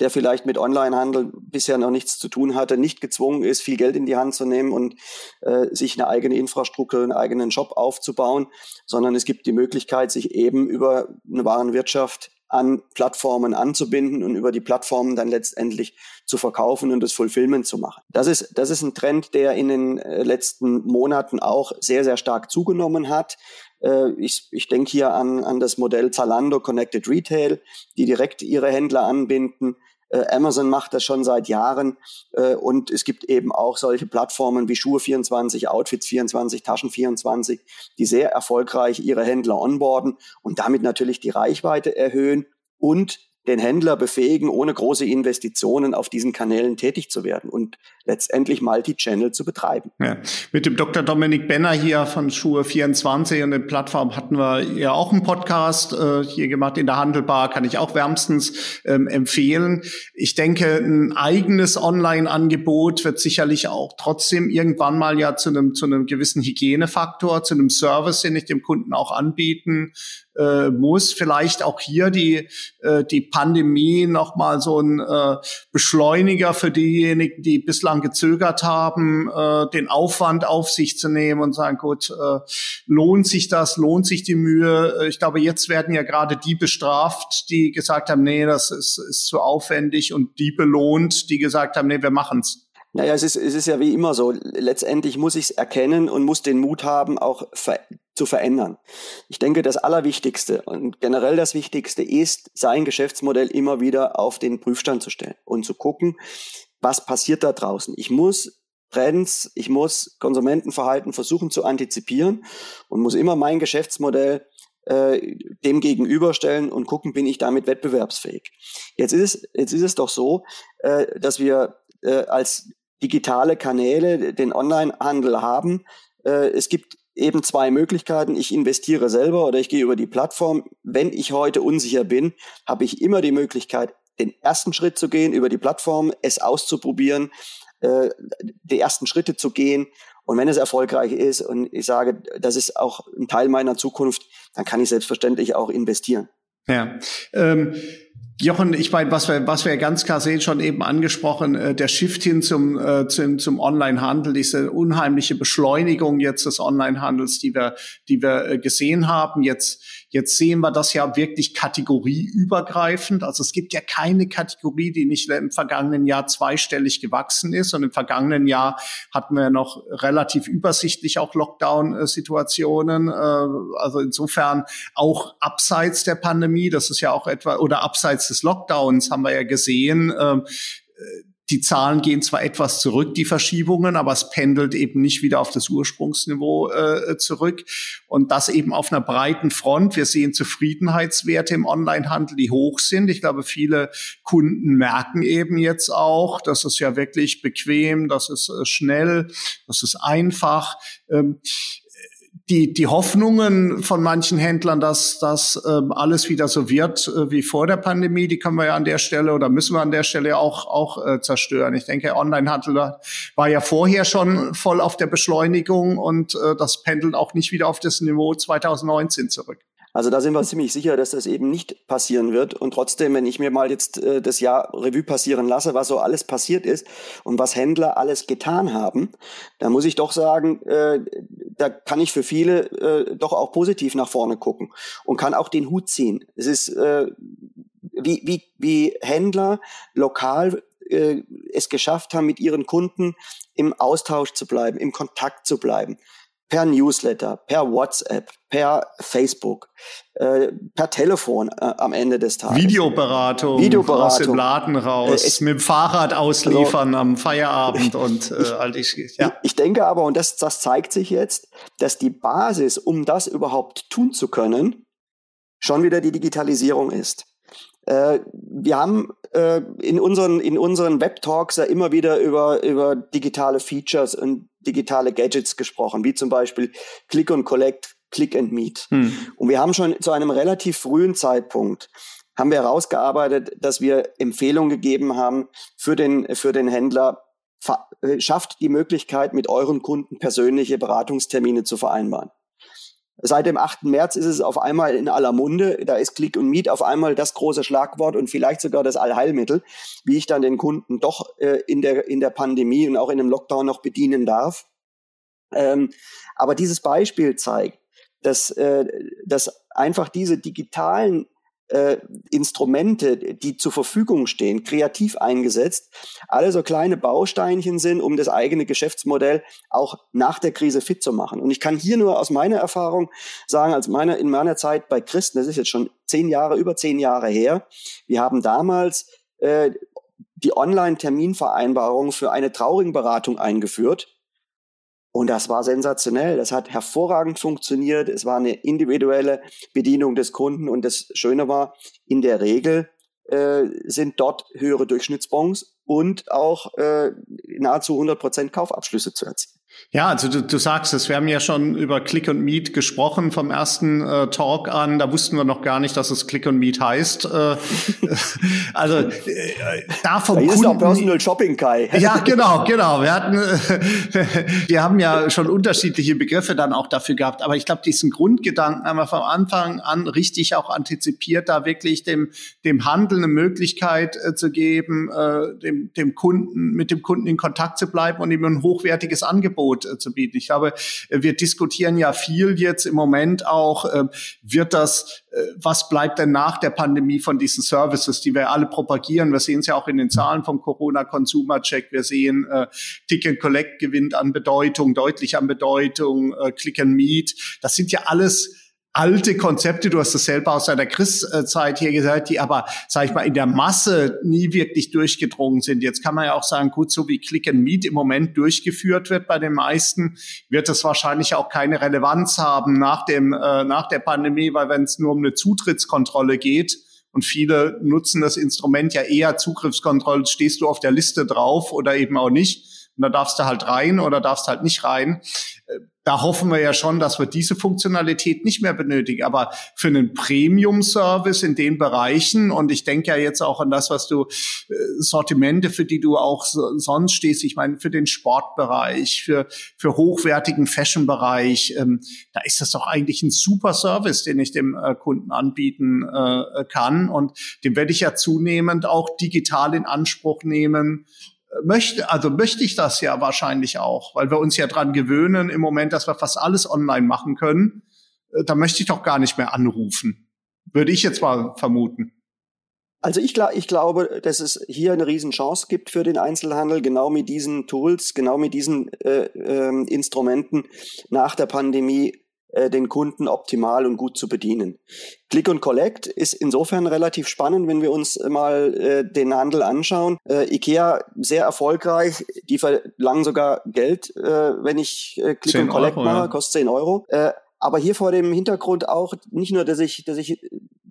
der vielleicht mit Onlinehandel bisher noch nichts zu tun hatte, nicht gezwungen ist, viel Geld in die Hand zu nehmen und äh, sich eine eigene Infrastruktur, einen eigenen Shop aufzubauen, sondern es gibt die Möglichkeit, sich eben über eine Warenwirtschaft an Plattformen anzubinden und über die Plattformen dann letztendlich zu verkaufen und das Fulfillment zu machen. Das ist, das ist ein Trend, der in den äh, letzten Monaten auch sehr, sehr stark zugenommen hat. Äh, ich, ich denke hier an, an das Modell Zalando Connected Retail, die direkt ihre Händler anbinden. Äh, Amazon macht das schon seit Jahren und es gibt eben auch solche Plattformen wie Schuhe24, Outfits24, Taschen24, die sehr erfolgreich ihre Händler onboarden und damit natürlich die Reichweite erhöhen und den Händler befähigen, ohne große Investitionen auf diesen Kanälen tätig zu werden und letztendlich Multi-Channel zu betreiben. Ja. Mit dem Dr. Dominik Benner hier von Schuhe24 und den Plattformen hatten wir ja auch einen Podcast äh, hier gemacht in der Handelbar, kann ich auch wärmstens ähm, empfehlen. Ich denke, ein eigenes Online-Angebot wird sicherlich auch trotzdem irgendwann mal ja zu einem, zu einem gewissen Hygienefaktor, zu einem Service, den ich dem Kunden auch anbieten äh, muss. Vielleicht auch hier die, äh, die Pandemie nochmal so ein äh, Beschleuniger für diejenigen, die bislang gezögert haben, äh, den Aufwand auf sich zu nehmen und sagen, gut, äh, lohnt sich das, lohnt sich die Mühe? Äh, ich glaube, jetzt werden ja gerade die bestraft, die gesagt haben, nee, das ist, ist zu aufwendig und die belohnt, die gesagt haben, nee, wir machen's. Naja, es ist, es ist ja wie immer so. Letztendlich muss ich es erkennen und muss den Mut haben, auch zu verändern. Ich denke, das Allerwichtigste und generell das Wichtigste ist, sein Geschäftsmodell immer wieder auf den Prüfstand zu stellen und zu gucken, was passiert da draußen. Ich muss Trends, ich muss Konsumentenverhalten versuchen zu antizipieren und muss immer mein Geschäftsmodell äh, dem gegenüberstellen und gucken, bin ich damit wettbewerbsfähig. Jetzt ist es, jetzt ist es doch so, äh, dass wir äh, als digitale Kanäle den Onlinehandel haben. Äh, es gibt eben zwei Möglichkeiten. Ich investiere selber oder ich gehe über die Plattform. Wenn ich heute unsicher bin, habe ich immer die Möglichkeit, den ersten Schritt zu gehen über die Plattform, es auszuprobieren, äh, die ersten Schritte zu gehen. Und wenn es erfolgreich ist und ich sage, das ist auch ein Teil meiner Zukunft, dann kann ich selbstverständlich auch investieren. Ja. Ähm Jochen, ich meine, was wir, was wir ganz klar sehen, schon eben angesprochen, äh, der Shift hin zum, äh, zum, zum Online-Handel, diese unheimliche Beschleunigung jetzt des Online-Handels, die wir, die wir äh, gesehen haben. Jetzt, jetzt sehen wir das ja wirklich kategorieübergreifend. Also es gibt ja keine Kategorie, die nicht im vergangenen Jahr zweistellig gewachsen ist. Und im vergangenen Jahr hatten wir noch relativ übersichtlich auch Lockdown-Situationen. Äh, also insofern auch abseits der Pandemie, das ist ja auch etwa, oder abseits des Lockdowns haben wir ja gesehen, ähm, äh, die Zahlen gehen zwar etwas zurück, die Verschiebungen, aber es pendelt eben nicht wieder auf das Ursprungsniveau äh, zurück. Und das eben auf einer breiten Front. Wir sehen Zufriedenheitswerte im Onlinehandel, die hoch sind. Ich glaube, viele Kunden merken eben jetzt auch, dass es ja wirklich bequem, dass es äh, schnell, dass es einfach. Ähm, die, die Hoffnungen von manchen Händlern, dass das ähm, alles wieder so wird äh, wie vor der Pandemie, die können wir ja an der Stelle oder müssen wir an der Stelle auch, auch äh, zerstören. Ich denke, Onlinehandel war ja vorher schon voll auf der Beschleunigung und äh, das pendelt auch nicht wieder auf das Niveau 2019 zurück. Also da sind wir ziemlich sicher, dass das eben nicht passieren wird. Und trotzdem, wenn ich mir mal jetzt äh, das Jahr Revue passieren lasse, was so alles passiert ist und was Händler alles getan haben, dann muss ich doch sagen, äh, da kann ich für viele äh, doch auch positiv nach vorne gucken und kann auch den Hut ziehen. Es ist äh, wie, wie, wie Händler lokal äh, es geschafft haben, mit ihren Kunden im Austausch zu bleiben, im Kontakt zu bleiben per Newsletter, per WhatsApp, per Facebook, äh, per Telefon äh, am Ende des Tages. Videoberatung, Videoberatung. aus dem Laden raus, äh, es, mit dem Fahrrad ausliefern also, am Feierabend und äh, all ich, ja. Ich denke aber, und das, das zeigt sich jetzt, dass die Basis, um das überhaupt tun zu können, schon wieder die Digitalisierung ist. Äh, wir haben äh, in unseren, in unseren Web-Talks ja immer wieder über, über digitale Features und digitale Gadgets gesprochen, wie zum Beispiel Click and Collect, Click and Meet. Hm. Und wir haben schon zu einem relativ frühen Zeitpunkt haben wir herausgearbeitet, dass wir Empfehlungen gegeben haben für den, für den Händler, äh, schafft die Möglichkeit, mit euren Kunden persönliche Beratungstermine zu vereinbaren. Seit dem 8. März ist es auf einmal in aller Munde. Da ist Click und Meet auf einmal das große Schlagwort und vielleicht sogar das Allheilmittel, wie ich dann den Kunden doch äh, in, der, in der Pandemie und auch in dem Lockdown noch bedienen darf. Ähm, aber dieses Beispiel zeigt, dass, äh, dass einfach diese digitalen äh, Instrumente, die zur Verfügung stehen, kreativ eingesetzt, alle so kleine Bausteinchen sind, um das eigene Geschäftsmodell auch nach der Krise fit zu machen. Und ich kann hier nur aus meiner Erfahrung sagen, als meiner, in meiner Zeit bei Christen, das ist jetzt schon zehn Jahre, über zehn Jahre her, wir haben damals äh, die Online-Terminvereinbarung für eine Trauringberatung eingeführt und das war sensationell. Das hat hervorragend funktioniert. Es war eine individuelle Bedienung des Kunden. Und das Schöne war, in der Regel äh, sind dort höhere Durchschnittsbons und auch äh, nahezu 100 Prozent Kaufabschlüsse zu erzielen. Ja, also du, du sagst es, wir haben ja schon über Click und Meet gesprochen vom ersten äh, Talk an. Da wussten wir noch gar nicht, dass es Click und Meet heißt. Äh, <laughs> also äh, da vom da Kunden. Ist auch Personal Shopping, Kai. <laughs> Ja, genau, genau. Wir hatten, <laughs> wir haben ja schon unterschiedliche Begriffe dann auch dafür gehabt. Aber ich glaube, diesen Grundgedanken haben wir vom Anfang an richtig auch antizipiert, da wirklich dem dem Handel eine Möglichkeit äh, zu geben, äh, dem dem Kunden mit dem Kunden in Kontakt zu bleiben und ihm ein hochwertiges Angebot Angebot äh, zu bieten. Ich glaube, äh, wir diskutieren ja viel jetzt im Moment auch, äh, wird das, was bleibt denn nach der Pandemie von diesen Services, die wir alle propagieren? Wir sehen es ja auch in den Zahlen vom Corona Consumer Check. Wir sehen, äh, Tick and Collect gewinnt an Bedeutung, deutlich an Bedeutung, äh, Click and Meet. Das sind ja alles alte Konzepte, du hast das selber aus deiner Christzeit hier gesagt, die aber, sag ich mal, in der Masse nie wirklich durchgedrungen sind. Jetzt kann man ja auch sagen, gut, so wie Click and Meet im Moment durchgeführt wird bei den meisten, wird das wahrscheinlich auch keine Relevanz haben nach dem, äh, nach der Pandemie, weil wenn es nur um eine Zutrittskontrolle geht, und viele nutzen das Instrument ja eher Zugriffskontrolle, stehst du auf der Liste drauf oder eben auch nicht. Und da darfst du halt rein oder darfst halt nicht rein. Da hoffen wir ja schon, dass wir diese Funktionalität nicht mehr benötigen. Aber für einen Premium-Service in den Bereichen, und ich denke ja jetzt auch an das, was du, äh, Sortimente, für die du auch sonst stehst, ich meine, für den Sportbereich, für, für hochwertigen Fashion-Bereich, ähm, da ist das doch eigentlich ein super Service, den ich dem äh, Kunden anbieten äh, kann. Und den werde ich ja zunehmend auch digital in Anspruch nehmen möchte, also möchte ich das ja wahrscheinlich auch, weil wir uns ja dran gewöhnen im Moment, dass wir fast alles online machen können. Äh, da möchte ich doch gar nicht mehr anrufen. Würde ich jetzt mal vermuten. Also ich, ich glaube, dass es hier eine Riesenchance gibt für den Einzelhandel, genau mit diesen Tools, genau mit diesen äh, äh, Instrumenten nach der Pandemie äh, den Kunden optimal und gut zu bedienen. Click und Collect ist insofern relativ spannend, wenn wir uns mal äh, den Handel anschauen. Äh, IKEA sehr erfolgreich, die verlangen sogar Geld, äh, wenn ich äh, Click und Collect Euro, mache, ja. kostet 10 Euro. Äh, aber hier vor dem Hintergrund auch nicht nur, dass ich, dass ich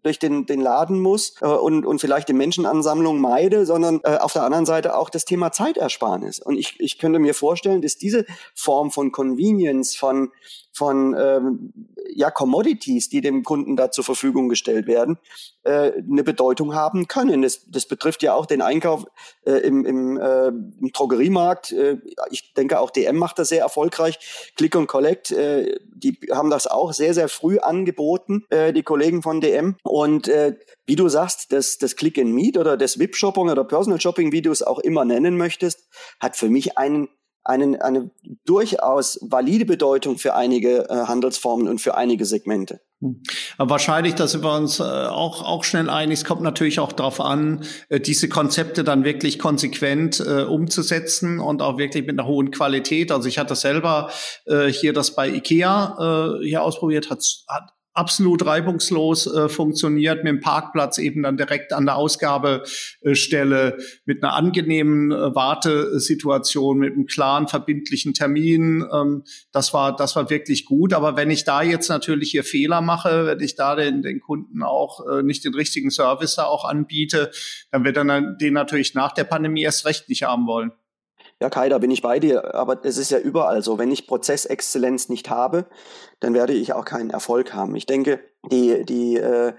durch den, den Laden muss äh, und, und vielleicht die Menschenansammlung meide, sondern äh, auf der anderen Seite auch das Thema Zeitersparnis. Und ich, ich könnte mir vorstellen, dass diese Form von Convenience, von, von ähm, ja, Commodities, die dem Kunden da zur Verfügung gestellt werden, äh, eine Bedeutung haben können. Das, das betrifft ja auch den Einkauf äh, im, im, äh, im Drogeriemarkt. Äh, ich denke, auch DM macht das sehr erfolgreich. Click und Collect, äh, die haben das auch sehr, sehr früh angeboten, äh, die Kollegen von DM. Und äh, wie du sagst, das, das Click and Meet oder das VIP-Shopping oder Personal Shopping, wie du es auch immer nennen möchtest, hat für mich einen einen, eine durchaus valide Bedeutung für einige äh, Handelsformen und für einige Segmente. Hm. Wahrscheinlich, da sind wir uns äh, auch, auch schnell einig. Es kommt natürlich auch darauf an, äh, diese Konzepte dann wirklich konsequent äh, umzusetzen und auch wirklich mit einer hohen Qualität. Also ich hatte selber äh, hier das bei IKEA äh, hier ausprobiert, hat, hat absolut reibungslos äh, funktioniert, mit dem Parkplatz eben dann direkt an der Ausgabestelle, mit einer angenehmen äh, Wartesituation, mit einem klaren, verbindlichen Termin. Ähm, das war, das war wirklich gut. Aber wenn ich da jetzt natürlich hier Fehler mache, wenn ich da den, den Kunden auch äh, nicht den richtigen Service da auch anbiete, dann wird er den natürlich nach der Pandemie erst recht nicht haben wollen. Ja, Kai, da bin ich bei dir, aber es ist ja überall so. Wenn ich Prozessexzellenz nicht habe, dann werde ich auch keinen Erfolg haben. Ich denke, die, die äh,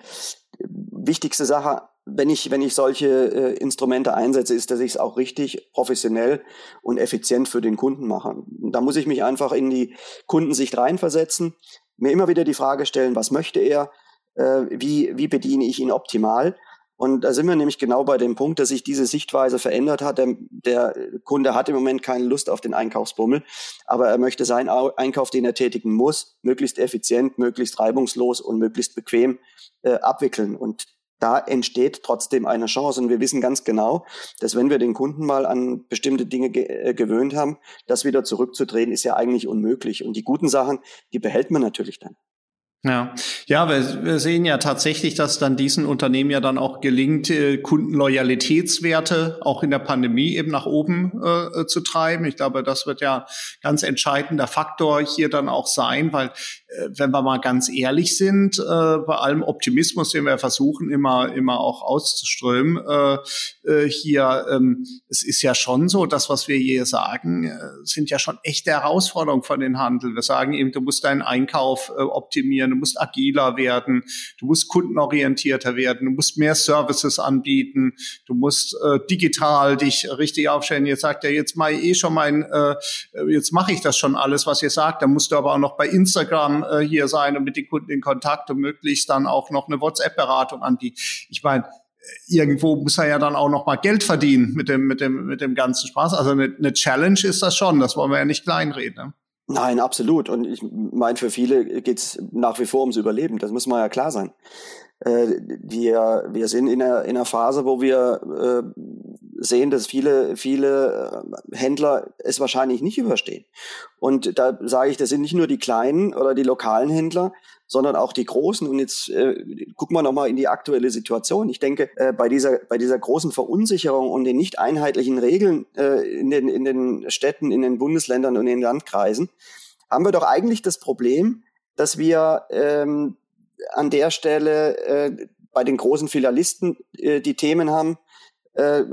wichtigste Sache, wenn ich, wenn ich solche äh, Instrumente einsetze, ist, dass ich es auch richtig professionell und effizient für den Kunden mache. Da muss ich mich einfach in die Kundensicht reinversetzen, mir immer wieder die Frage stellen, was möchte er, äh, wie, wie bediene ich ihn optimal und da sind wir nämlich genau bei dem Punkt, dass sich diese Sichtweise verändert hat. Der, der, Kunde hat im Moment keine Lust auf den Einkaufsbummel, aber er möchte seinen Einkauf, den er tätigen muss, möglichst effizient, möglichst reibungslos und möglichst bequem äh, abwickeln. Und da entsteht trotzdem eine Chance. Und wir wissen ganz genau, dass wenn wir den Kunden mal an bestimmte Dinge ge äh, gewöhnt haben, das wieder zurückzudrehen, ist ja eigentlich unmöglich. Und die guten Sachen, die behält man natürlich dann. Ja, ja, wir, wir sehen ja tatsächlich, dass dann diesen Unternehmen ja dann auch gelingt, äh, Kundenloyalitätswerte auch in der Pandemie eben nach oben äh, zu treiben. Ich glaube, das wird ja ganz entscheidender Faktor hier dann auch sein, weil äh, wenn wir mal ganz ehrlich sind, äh, bei allem Optimismus, den wir versuchen immer immer auch auszuströmen, äh, äh, hier, ähm, es ist ja schon so, das, was wir hier sagen, sind ja schon echte Herausforderungen von den Handel. Wir sagen eben, du musst deinen Einkauf äh, optimieren du musst agiler werden, du musst kundenorientierter werden, du musst mehr Services anbieten, du musst äh, digital dich richtig aufstellen. Jetzt sagt er, jetzt ich eh schon mein, äh, jetzt mache ich das schon alles, was ihr sagt. Dann musst du aber auch noch bei Instagram äh, hier sein und mit den Kunden in Kontakt und möglichst dann auch noch eine WhatsApp-Beratung anbieten. Ich meine, irgendwo muss er ja dann auch noch mal Geld verdienen mit dem, mit dem, mit dem ganzen Spaß. Also eine, eine Challenge ist das schon. Das wollen wir ja nicht kleinreden. Ne? Nein, absolut. Und ich meine, für viele geht's nach wie vor ums Überleben. Das muss mal ja klar sein. Äh, wir, wir sind in einer, in einer Phase, wo wir äh, sehen, dass viele, viele äh, Händler es wahrscheinlich nicht überstehen. Und da sage ich, das sind nicht nur die kleinen oder die lokalen Händler, sondern auch die großen. Und jetzt äh, gucken wir nochmal in die aktuelle Situation. Ich denke, äh, bei, dieser, bei dieser großen Verunsicherung und den nicht einheitlichen Regeln äh, in, den, in den Städten, in den Bundesländern und in den Landkreisen, haben wir doch eigentlich das Problem, dass wir ähm, an der Stelle äh, bei den großen Filialisten äh, die Themen haben, äh,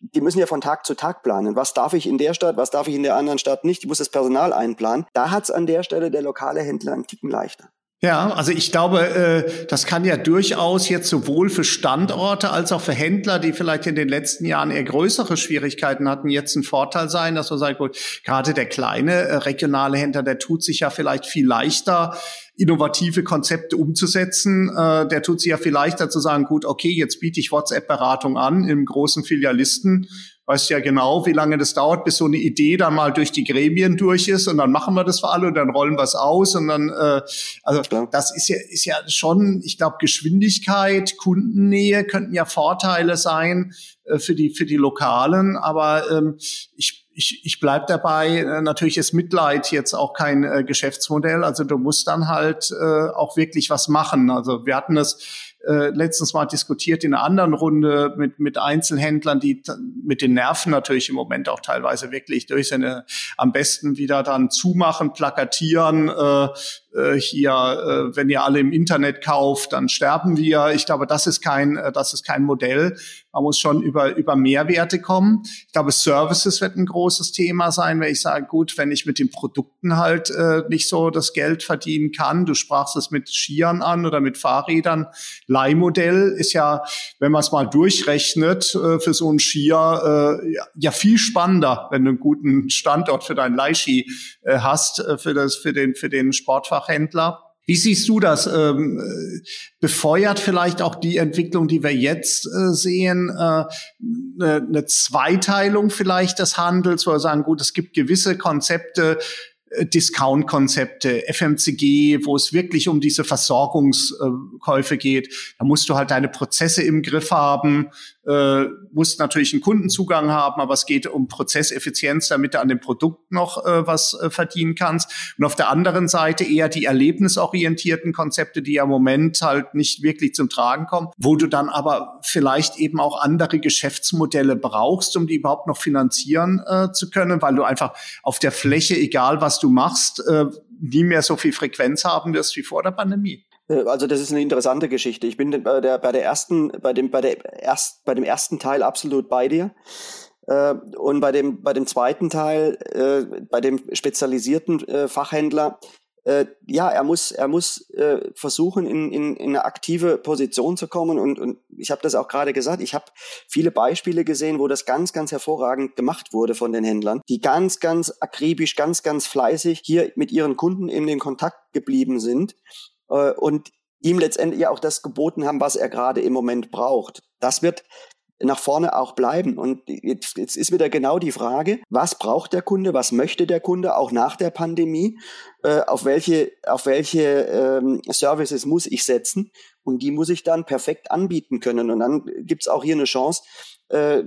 die müssen ja von Tag zu Tag planen. Was darf ich in der Stadt, was darf ich in der anderen Stadt nicht? Ich muss das Personal einplanen. Da hat es an der Stelle der lokale Händler einen Ticken leichter. Ja, also ich glaube, äh, das kann ja durchaus jetzt sowohl für Standorte als auch für Händler, die vielleicht in den letzten Jahren eher größere Schwierigkeiten hatten, jetzt ein Vorteil sein, dass man sagt, gut, gerade der kleine äh, regionale Händler, der tut sich ja vielleicht viel leichter, innovative Konzepte umzusetzen. Äh, der tut sich ja viel leichter zu sagen, gut, okay, jetzt biete ich WhatsApp-Beratung an im großen Filialisten weißt ja genau, wie lange das dauert, bis so eine Idee dann mal durch die Gremien durch ist und dann machen wir das für alle und dann rollen wir es aus und dann, äh, also Klar. das ist ja, ist ja schon, ich glaube, Geschwindigkeit, Kundennähe könnten ja Vorteile sein äh, für die für die Lokalen, aber ähm, ich ich, ich bleib dabei, äh, natürlich ist Mitleid jetzt auch kein äh, Geschäftsmodell. Also du musst dann halt äh, auch wirklich was machen. Also wir hatten das äh, letztens mal diskutiert in einer anderen Runde mit, mit Einzelhändlern, die mit den Nerven natürlich im Moment auch teilweise wirklich durch seine am besten wieder dann zumachen, plakatieren, äh, äh, hier, äh, wenn ihr alle im Internet kauft, dann sterben wir. Ich glaube, das ist kein, äh, das ist kein Modell. Man muss schon über, über Mehrwerte kommen. Ich glaube, Services wird ein großes Thema sein, wenn ich sage, gut, wenn ich mit den Produkten halt äh, nicht so das Geld verdienen kann. Du sprachst es mit Skiern an oder mit Fahrrädern. Leihmodell ist ja, wenn man es mal durchrechnet, äh, für so einen Skier äh, ja, viel spannender, wenn du einen guten Standort für deinen Leihski äh, hast, äh, für das, für den, für den Sportfach Fachhändler. Wie siehst du das? Ähm, äh, befeuert vielleicht auch die Entwicklung, die wir jetzt äh, sehen, äh, eine, eine Zweiteilung vielleicht des Handels, wo wir sagen, gut, es gibt gewisse Konzepte, äh, Discount-Konzepte, FMCG, wo es wirklich um diese Versorgungskäufe geht. Da musst du halt deine Prozesse im Griff haben, äh, musst natürlich einen Kundenzugang haben, aber es geht um Prozesseffizienz, damit du an dem Produkt noch äh, was äh, verdienen kannst. Und auf der anderen Seite eher die erlebnisorientierten Konzepte, die ja im Moment halt nicht wirklich zum Tragen kommen, wo du dann aber vielleicht eben auch andere Geschäftsmodelle brauchst, um die überhaupt noch finanzieren äh, zu können, weil du einfach auf der Fläche, egal was du machst, äh, nie mehr so viel Frequenz haben wirst wie vor der Pandemie. Äh, also das ist eine interessante Geschichte. Ich bin bei der, bei der ersten, bei dem, bei der erst, bei dem ersten Teil absolut bei dir. Äh, und bei dem, bei dem zweiten Teil, äh, bei dem spezialisierten äh, Fachhändler, äh, ja, er muss, er muss äh, versuchen, in, in, in eine aktive Position zu kommen. Und, und ich habe das auch gerade gesagt, ich habe viele Beispiele gesehen, wo das ganz, ganz hervorragend gemacht wurde von den Händlern, die ganz, ganz akribisch, ganz, ganz fleißig hier mit ihren Kunden in den Kontakt geblieben sind äh, und ihm letztendlich auch das geboten haben, was er gerade im Moment braucht. Das wird nach vorne auch bleiben. Und jetzt, jetzt ist wieder genau die Frage, was braucht der Kunde, was möchte der Kunde auch nach der Pandemie, äh, auf welche, auf welche ähm, Services muss ich setzen und die muss ich dann perfekt anbieten können. Und dann gibt's auch hier eine Chance, äh,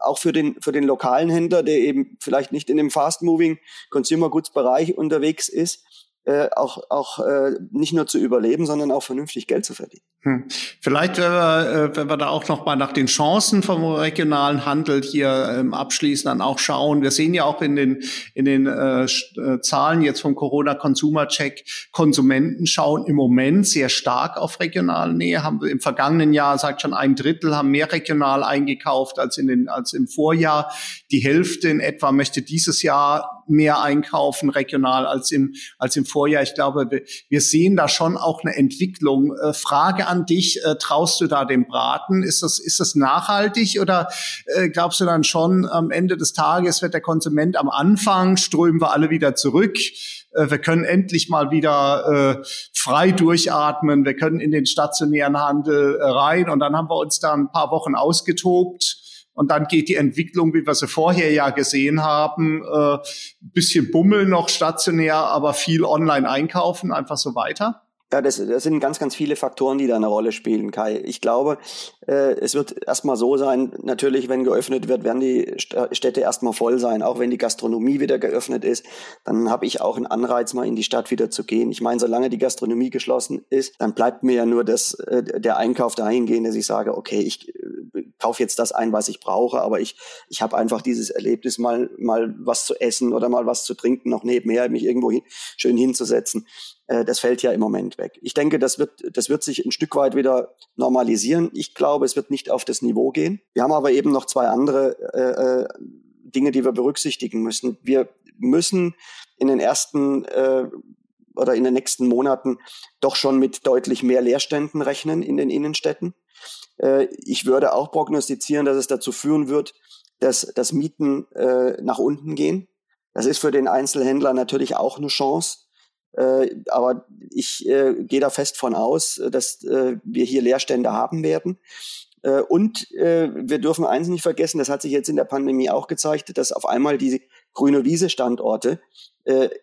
auch für den, für den lokalen Händler, der eben vielleicht nicht in dem Fast-Moving Consumer Goods Bereich unterwegs ist, äh, auch, auch äh, nicht nur zu überleben, sondern auch vernünftig Geld zu verdienen. Hm. Vielleicht, wenn wir, äh, wenn wir da auch noch mal nach den Chancen vom regionalen Handel hier ähm, abschließen, dann auch schauen. Wir sehen ja auch in den, in den äh, äh, Zahlen jetzt vom Corona Consumer Check, Konsumenten schauen im Moment sehr stark auf regionale Nähe. Haben wir im vergangenen Jahr, sagt schon ein Drittel, haben mehr regional eingekauft als in den, als im Vorjahr. Die Hälfte in etwa möchte dieses Jahr mehr einkaufen regional als im, als im Vorjahr. Ich glaube, wir, sehen da schon auch eine Entwicklung. Äh, Frage an dich, äh, traust du da dem Braten? Ist das, ist das nachhaltig oder äh, glaubst du dann schon, am Ende des Tages wird der Konsument am Anfang, strömen wir alle wieder zurück? Äh, wir können endlich mal wieder äh, frei durchatmen. Wir können in den stationären Handel äh, rein und dann haben wir uns da ein paar Wochen ausgetobt und dann geht die Entwicklung, wie wir sie vorher ja gesehen haben, äh, bisschen Bummel noch stationär, aber viel online einkaufen, einfach so weiter? Ja, das, das sind ganz, ganz viele Faktoren, die da eine Rolle spielen, Kai. Ich glaube, äh, es wird erstmal so sein, natürlich, wenn geöffnet wird, werden die Städte erstmal voll sein. Auch wenn die Gastronomie wieder geöffnet ist, dann habe ich auch einen Anreiz, mal in die Stadt wieder zu gehen. Ich meine, solange die Gastronomie geschlossen ist, dann bleibt mir ja nur das, äh, der Einkauf dahingehend, dass ich sage, okay, ich äh, kaufe jetzt das ein, was ich brauche, aber ich, ich habe einfach dieses Erlebnis, mal, mal was zu essen oder mal was zu trinken, noch nebenher, mich irgendwo hin, schön hinzusetzen. Äh, das fällt ja im Moment weg. Ich denke, das wird, das wird sich ein Stück weit wieder normalisieren. Ich glaube, es wird nicht auf das Niveau gehen. Wir haben aber eben noch zwei andere äh, äh, Dinge, die wir berücksichtigen müssen. Wir müssen in den ersten äh, oder in den nächsten Monaten doch schon mit deutlich mehr Leerständen rechnen in den Innenstädten. Äh, ich würde auch prognostizieren, dass es dazu führen wird, dass, dass Mieten äh, nach unten gehen. Das ist für den Einzelhändler natürlich auch eine Chance. Äh, aber ich äh, gehe da fest von aus, äh, dass äh, wir hier Leerstände haben werden. Äh, und äh, wir dürfen eins nicht vergessen, das hat sich jetzt in der Pandemie auch gezeigt, dass auf einmal diese grüne Wiese-Standorte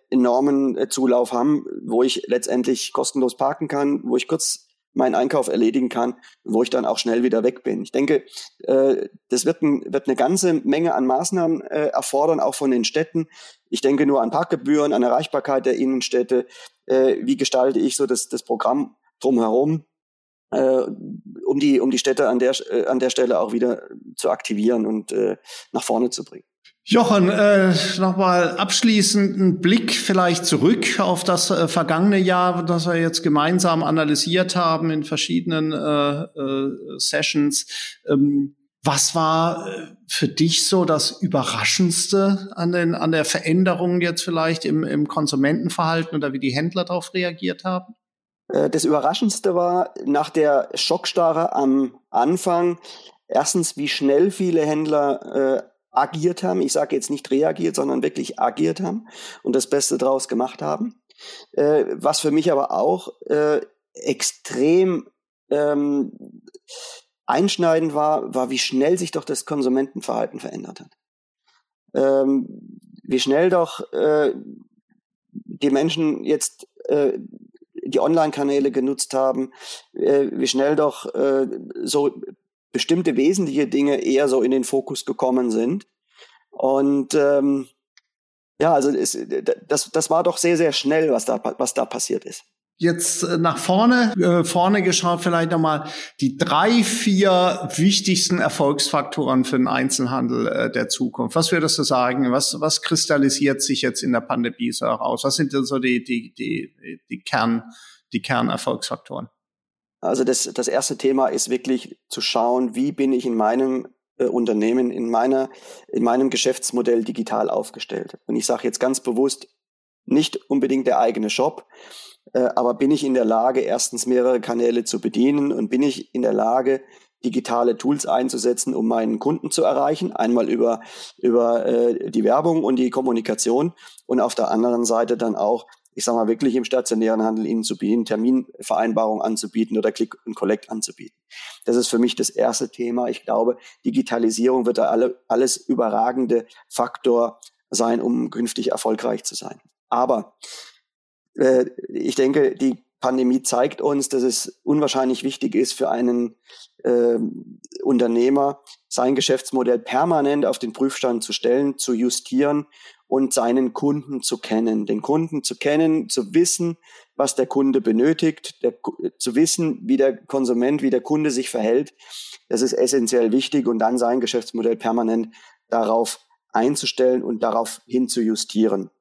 enormen Zulauf haben, wo ich letztendlich kostenlos parken kann, wo ich kurz meinen Einkauf erledigen kann, wo ich dann auch schnell wieder weg bin. Ich denke, äh, das wird, ein, wird eine ganze Menge an Maßnahmen äh, erfordern, auch von den Städten. Ich denke nur an Parkgebühren, an Erreichbarkeit der Innenstädte. Äh, wie gestalte ich so das, das Programm drumherum, äh, um, die, um die Städte an der, äh, an der Stelle auch wieder zu aktivieren und äh, nach vorne zu bringen. Jochen, äh, nochmal abschließend einen Blick vielleicht zurück auf das äh, vergangene Jahr, das wir jetzt gemeinsam analysiert haben in verschiedenen äh, äh, Sessions. Ähm, was war äh, für dich so das Überraschendste an, den, an der Veränderung jetzt vielleicht im, im Konsumentenverhalten oder wie die Händler darauf reagiert haben? Äh, das Überraschendste war nach der Schockstarre am Anfang erstens, wie schnell viele Händler äh, agiert haben. Ich sage jetzt nicht reagiert, sondern wirklich agiert haben und das Beste draus gemacht haben. Äh, was für mich aber auch äh, extrem ähm, einschneidend war, war, wie schnell sich doch das Konsumentenverhalten verändert hat. Ähm, wie schnell doch äh, die Menschen jetzt äh, die Online-Kanäle genutzt haben, äh, wie schnell doch äh, so bestimmte wesentliche Dinge eher so in den Fokus gekommen sind. Und ähm, ja, also es, das, das war doch sehr, sehr schnell, was da, was da passiert ist. Jetzt äh, nach vorne, äh, vorne geschaut vielleicht nochmal die drei, vier wichtigsten Erfolgsfaktoren für den Einzelhandel äh, der Zukunft. Was würdest du sagen? Was, was kristallisiert sich jetzt in der Pandemie so heraus? Was sind denn so die, die, die, die Kern, die Kernerfolgsfaktoren? Also das, das erste Thema ist wirklich zu schauen, wie bin ich in meinem äh, Unternehmen in meiner, in meinem Geschäftsmodell digital aufgestellt. Und ich sage jetzt ganz bewusst, nicht unbedingt der eigene Shop, äh, aber bin ich in der Lage, erstens mehrere Kanäle zu bedienen und bin ich in der Lage, digitale Tools einzusetzen, um meinen Kunden zu erreichen. Einmal über, über äh, die Werbung und die Kommunikation und auf der anderen Seite dann auch, ich sage mal, wirklich im stationären Handel ihnen zu bieten, Terminvereinbarungen anzubieten oder Click und Collect anzubieten. Das ist für mich das erste Thema. Ich glaube, Digitalisierung wird da alle, alles überragende Faktor sein, um künftig erfolgreich zu sein. Aber äh, ich denke, die Pandemie zeigt uns, dass es unwahrscheinlich wichtig ist für einen äh, Unternehmer, sein Geschäftsmodell permanent auf den Prüfstand zu stellen, zu justieren und seinen Kunden zu kennen. Den Kunden zu kennen, zu wissen, was der Kunde benötigt, der, zu wissen, wie der Konsument, wie der Kunde sich verhält. Das ist essentiell wichtig und dann sein Geschäftsmodell permanent darauf einzustellen und darauf hin zu justieren.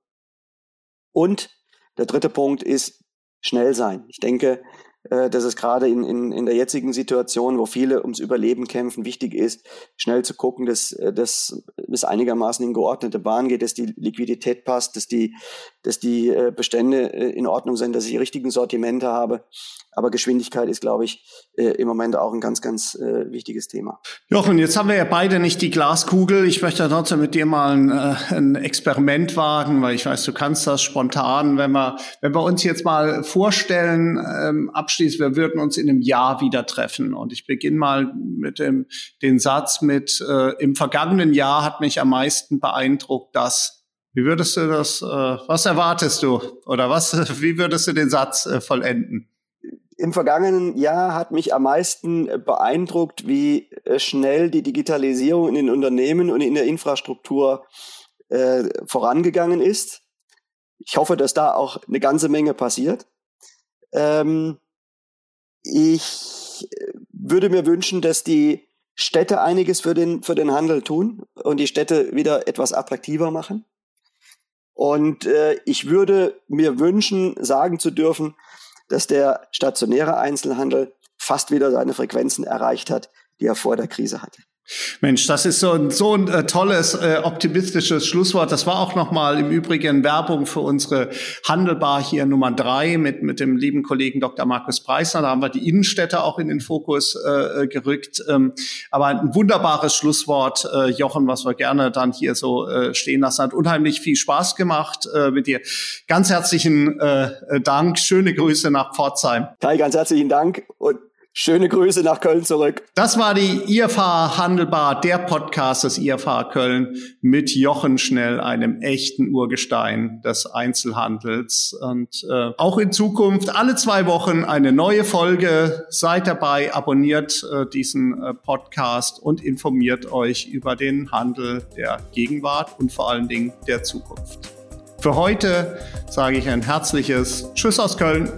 Und der dritte Punkt ist schnell sein. Ich denke, äh, dass es gerade in, in, in der jetzigen Situation, wo viele ums Überleben kämpfen, wichtig ist, schnell zu gucken, dass, äh, dass es einigermaßen in geordnete Bahn geht, dass die Liquidität passt, dass die, dass die äh, Bestände in Ordnung sind, dass ich die richtigen Sortimente habe. Aber Geschwindigkeit ist, glaube ich, im Moment auch ein ganz, ganz wichtiges Thema. Jochen, jetzt haben wir ja beide nicht die Glaskugel. Ich möchte trotzdem mit dir mal ein, ein Experiment wagen, weil ich weiß, du kannst das spontan. Wenn wir, wenn wir uns jetzt mal vorstellen, ähm, abschließend, wir würden uns in einem Jahr wieder treffen. Und ich beginne mal mit dem den Satz mit, äh, im vergangenen Jahr hat mich am meisten beeindruckt, dass wie würdest du das, äh, was erwartest du? Oder was, <laughs> wie würdest du den Satz äh, vollenden? Im vergangenen Jahr hat mich am meisten beeindruckt, wie äh, schnell die Digitalisierung in den Unternehmen und in der Infrastruktur äh, vorangegangen ist. Ich hoffe, dass da auch eine ganze Menge passiert. Ähm, ich äh, würde mir wünschen, dass die Städte einiges für den, für den Handel tun und die Städte wieder etwas attraktiver machen. Und äh, ich würde mir wünschen, sagen zu dürfen, dass der stationäre Einzelhandel fast wieder seine Frequenzen erreicht hat, die er vor der Krise hatte. Mensch, das ist so ein, so ein äh, tolles, äh, optimistisches Schlusswort. Das war auch nochmal im Übrigen Werbung für unsere Handelbar hier Nummer drei mit, mit dem lieben Kollegen Dr. Markus Preisner. Da haben wir die Innenstädte auch in den Fokus äh, gerückt. Ähm, aber ein wunderbares Schlusswort, äh, Jochen, was wir gerne dann hier so äh, stehen lassen. Hat unheimlich viel Spaß gemacht äh, mit dir. Ganz herzlichen äh, Dank. Schöne Grüße nach Pforzheim. Kai, ganz herzlichen Dank und Schöne Grüße nach Köln zurück. Das war die IFH Handelbar, der Podcast des IFH Köln mit Jochen Schnell, einem echten Urgestein des Einzelhandels. Und äh, auch in Zukunft alle zwei Wochen eine neue Folge. Seid dabei, abonniert äh, diesen äh, Podcast und informiert euch über den Handel der Gegenwart und vor allen Dingen der Zukunft. Für heute sage ich ein herzliches Tschüss aus Köln.